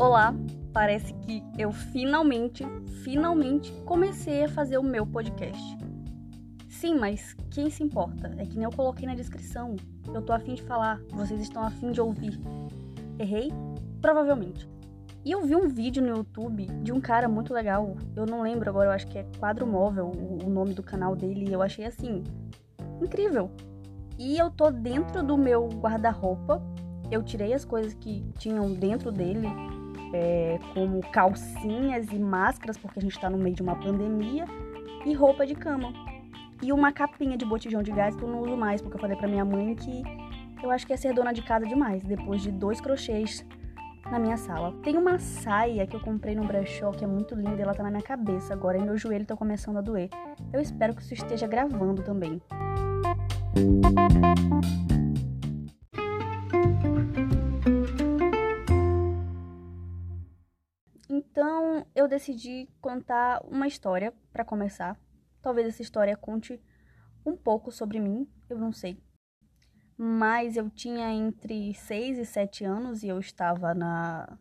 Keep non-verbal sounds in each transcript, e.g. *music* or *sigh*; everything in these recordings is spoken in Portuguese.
Olá, parece que eu finalmente, finalmente comecei a fazer o meu podcast. Sim, mas quem se importa? É que nem eu coloquei na descrição. Eu tô afim de falar, vocês estão afim de ouvir. Errei? Provavelmente. E eu vi um vídeo no YouTube de um cara muito legal. Eu não lembro agora, eu acho que é Quadro Móvel, o nome do canal dele. E eu achei assim, incrível. E eu tô dentro do meu guarda-roupa. Eu tirei as coisas que tinham dentro dele, é, como calcinhas e máscaras, porque a gente tá no meio de uma pandemia, e roupa de cama. E uma capinha de botijão de gás que eu não uso mais, porque eu falei pra minha mãe que eu acho que é ser dona de casa demais, depois de dois crochês na minha sala. Tem uma saia que eu comprei no brechó que é muito linda e ela tá na minha cabeça agora e meu joelho tá começando a doer. Eu espero que isso esteja gravando também. Decidi contar uma história para começar. Talvez essa história conte um pouco sobre mim, eu não sei. Mas eu tinha entre 6 e 7 anos e eu estava na.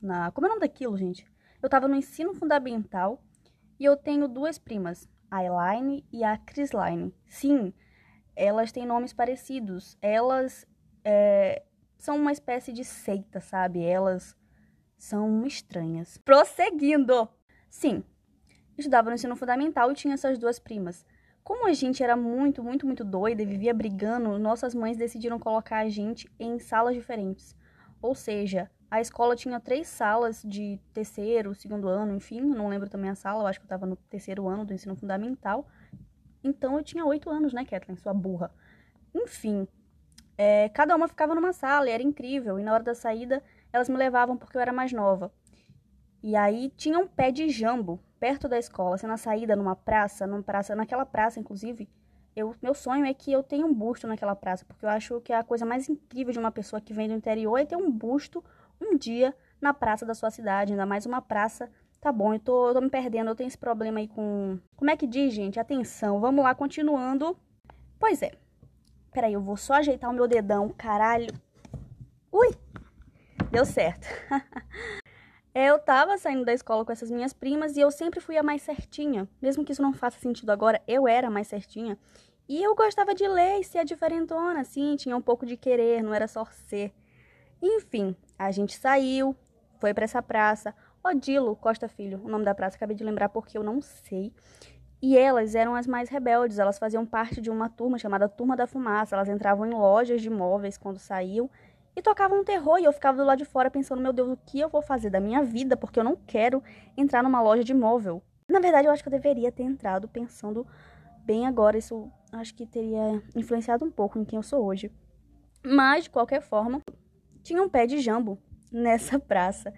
na como é o nome daquilo, gente? Eu estava no ensino fundamental e eu tenho duas primas, a Elaine e a Chrisline. Sim, elas têm nomes parecidos. Elas é, são uma espécie de seita, sabe? Elas são estranhas. Prosseguindo! Sim, estudava no ensino fundamental e tinha essas duas primas. Como a gente era muito, muito, muito doida e vivia brigando, nossas mães decidiram colocar a gente em salas diferentes. Ou seja, a escola tinha três salas de terceiro, segundo ano, enfim, não lembro também a sala, eu acho que eu estava no terceiro ano do ensino fundamental. Então eu tinha oito anos, né, Kathleen, sua burra. Enfim, é, cada uma ficava numa sala e era incrível. E na hora da saída, elas me levavam porque eu era mais nova. E aí tinha um pé de jambo perto da escola, assim, na saída, numa praça, numa praça, naquela praça, inclusive. Eu, meu sonho é que eu tenha um busto naquela praça, porque eu acho que a coisa mais incrível de uma pessoa que vem do interior é ter um busto um dia na praça da sua cidade, ainda mais uma praça Tá bom, eu tô, eu tô me perdendo, eu tenho esse problema aí com. Como é que diz, gente? Atenção, vamos lá, continuando. Pois é. Peraí, eu vou só ajeitar o meu dedão, caralho. Deu certo. *laughs* eu tava saindo da escola com essas minhas primas e eu sempre fui a mais certinha. Mesmo que isso não faça sentido agora, eu era a mais certinha. E eu gostava de ler e ser diferentona, assim, tinha um pouco de querer, não era só ser. Enfim, a gente saiu, foi para essa praça. Odilo Costa Filho, o nome da praça, acabei de lembrar porque eu não sei. E elas eram as mais rebeldes, elas faziam parte de uma turma chamada Turma da Fumaça. Elas entravam em lojas de móveis quando saíam e tocavam um terror. E eu ficava do lado de fora pensando: meu Deus, o que eu vou fazer da minha vida? Porque eu não quero entrar numa loja de móvel. Na verdade, eu acho que eu deveria ter entrado pensando bem agora. Isso acho que teria influenciado um pouco em quem eu sou hoje. Mas, de qualquer forma, tinha um pé de jambo *laughs* nessa praça.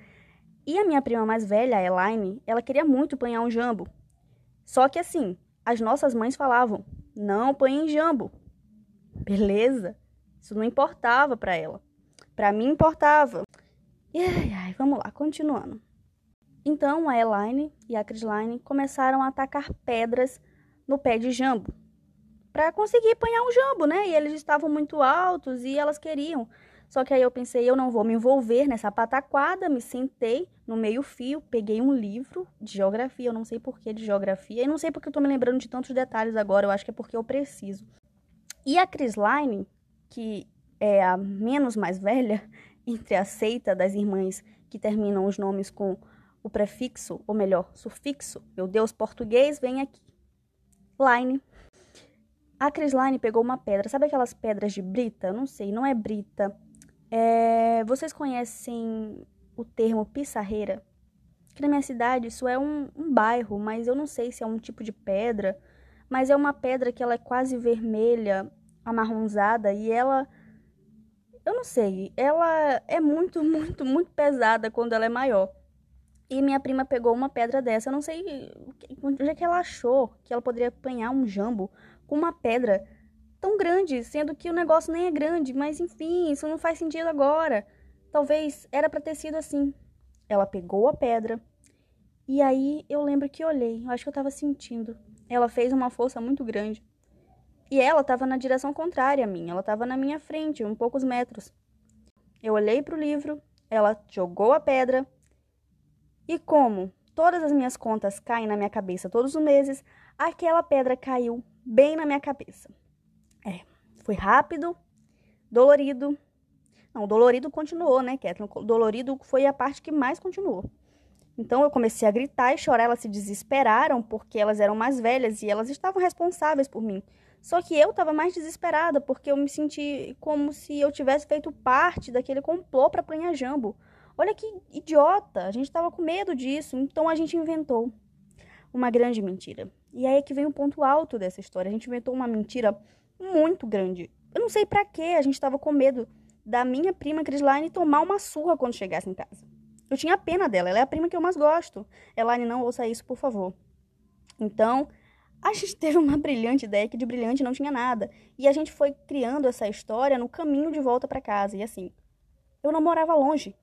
E a minha prima mais velha, a Elaine, ela queria muito apanhar um jambo. Só que assim, as nossas mães falavam: não põe em jambo. Beleza? Isso não importava para ela. Para mim importava. E ai, ai, vamos lá, continuando. Então a Elaine e a Chrisline começaram a atacar pedras no pé de jambo para conseguir apanhar um jambo, né? E eles estavam muito altos e elas queriam. Só que aí eu pensei, eu não vou me envolver nessa pataquada, me sentei no meio-fio, peguei um livro de geografia, eu não sei porquê de geografia, e não sei porque eu tô me lembrando de tantos detalhes agora, eu acho que é porque eu preciso. E a Chrisline, que é a menos mais velha *laughs* entre a seita das irmãs que terminam os nomes com o prefixo, ou melhor, sufixo, meu Deus, português, vem aqui. Line. A Chrisline pegou uma pedra, sabe aquelas pedras de brita? Não sei, não é brita é, vocês conhecem o termo pissarreira? Que na minha cidade isso é um, um bairro, mas eu não sei se é um tipo de pedra. Mas é uma pedra que ela é quase vermelha, amarronzada e ela não sei, ela é muito, *laughs* muito, muito pesada quando ela é maior. E minha prima pegou uma pedra dessa. Eu não sei onde é que ela achou que ela poderia apanhar um jambo com uma pedra tão grande, sendo que o negócio nem é grande, mas enfim, isso não faz sentido agora. Talvez era para ter sido assim. Ela pegou a pedra e aí eu lembro que olhei, eu acho que eu tava sentindo. Ela fez uma força muito grande. E ela estava na direção contrária a mim, ela estava na minha frente, um poucos metros. Eu olhei para o livro ela jogou a pedra e como todas as minhas contas caem na minha cabeça todos os meses, aquela pedra caiu bem na minha cabeça. É, foi rápido, dolorido. Não, dolorido continuou, né, Kathleen? Dolorido foi a parte que mais continuou. Então eu comecei a gritar e chorar, elas se desesperaram porque elas eram mais velhas e elas estavam responsáveis por mim. Só que eu estava mais desesperada porque eu me senti como se eu tivesse feito parte daquele complô para apanhar jambo. Olha que idiota, a gente estava com medo disso, então a gente inventou uma grande mentira. E aí é que vem o ponto alto dessa história. A gente inventou uma mentira muito grande. Eu não sei para quê, a gente estava com medo da minha prima Crislaine tomar uma surra quando chegasse em casa. Eu tinha pena dela, ela é a prima que eu mais gosto. Elaine, não ouça isso, por favor. Então, a gente *laughs* teve uma brilhante ideia que de brilhante não tinha nada. E a gente foi criando essa história no caminho de volta para casa. E assim, eu não morava longe.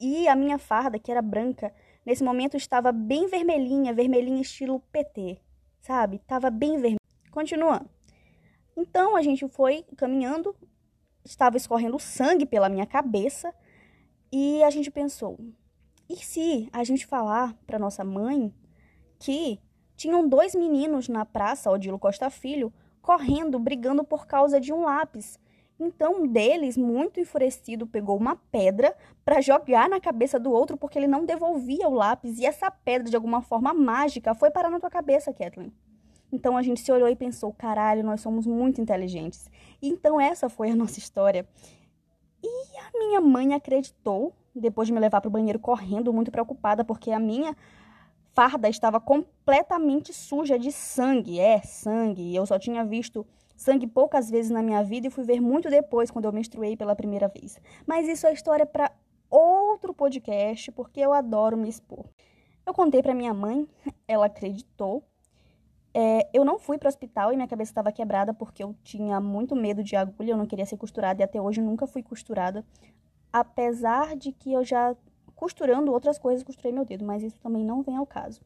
E a minha farda, que era branca, nesse momento estava bem vermelhinha, vermelhinha estilo PT, sabe? Tava bem vermelha. Continuando. Então a gente foi caminhando, estava escorrendo sangue pela minha cabeça e a gente pensou: e se a gente falar para nossa mãe que tinham dois meninos na praça, Odilo Costa Filho, correndo, brigando por causa de um lápis? Então, um deles, muito enfurecido, pegou uma pedra para jogar na cabeça do outro porque ele não devolvia o lápis e essa pedra, de alguma forma mágica, foi parar na tua cabeça, Kathleen. Então a gente se olhou e pensou: caralho, nós somos muito inteligentes. Então essa foi a *laughs* nossa história. E a minha mãe acreditou, depois de me levar para o banheiro correndo, muito preocupada, porque a minha farda estava completamente suja de sangue. É, sangue. Eu só tinha visto sangue poucas vezes na minha vida e fui ver muito depois, quando eu menstruei pela primeira vez. Mas isso é história para outro podcast, porque eu adoro me expor. Eu contei para minha mãe, ela acreditou. É, eu não fui para o hospital e minha cabeça estava quebrada porque eu tinha muito medo de agulha, eu não queria ser costurada e até hoje nunca fui costurada. Apesar de que eu já costurando outras coisas, costurei meu dedo, mas isso também não vem ao caso.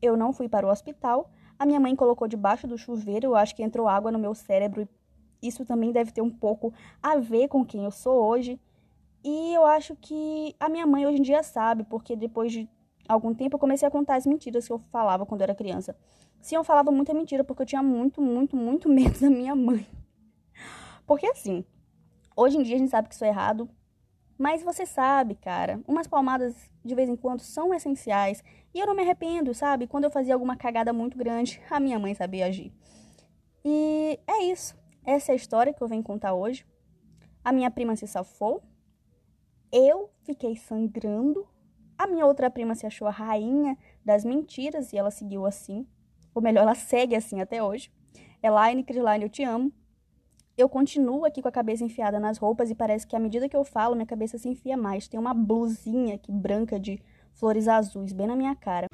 Eu não fui para o hospital. A minha mãe colocou debaixo do chuveiro, eu acho que entrou água no meu cérebro e isso também deve ter um pouco a ver com quem eu sou hoje. E eu acho que a minha mãe hoje em dia sabe, porque depois de algum tempo eu comecei a contar as mentiras que eu falava quando eu era criança. Sim, eu falava muita mentira porque eu tinha muito, muito, muito *laughs* medo da minha mãe. Porque assim, hoje em dia a gente sabe que isso é errado, mas você sabe, cara, umas palmadas de vez em quando são essenciais. E eu não me arrependo, sabe? Quando eu fazia alguma cagada muito grande, *laughs* a minha mãe sabia agir. E é isso. Essa é a história que eu venho contar hoje. A minha prima se safou. Eu fiquei sangrando. A minha outra prima se achou a rainha das mentiras e ela seguiu assim. Ou melhor, ela segue assim até hoje. Elaine, Crislaine, eu te amo. Eu continuo aqui com a cabeça enfiada nas roupas e parece que à medida que eu falo, minha cabeça se enfia mais. Tem uma blusinha aqui branca de flores azuis bem na minha cara.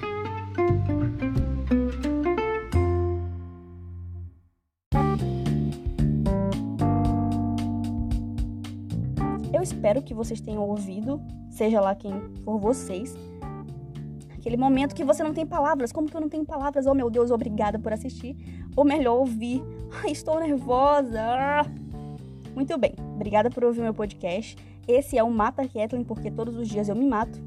Eu espero que vocês tenham ouvido, seja lá quem for vocês, Aquele momento que você não tem palavras. Como que eu não tenho palavras? Oh, meu Deus, obrigada por assistir. Ou melhor, ouvir. *laughs* Estou nervosa. Muito bem. Obrigada por ouvir meu podcast. Esse é o Mata Kathleen, porque todos os dias eu me mato.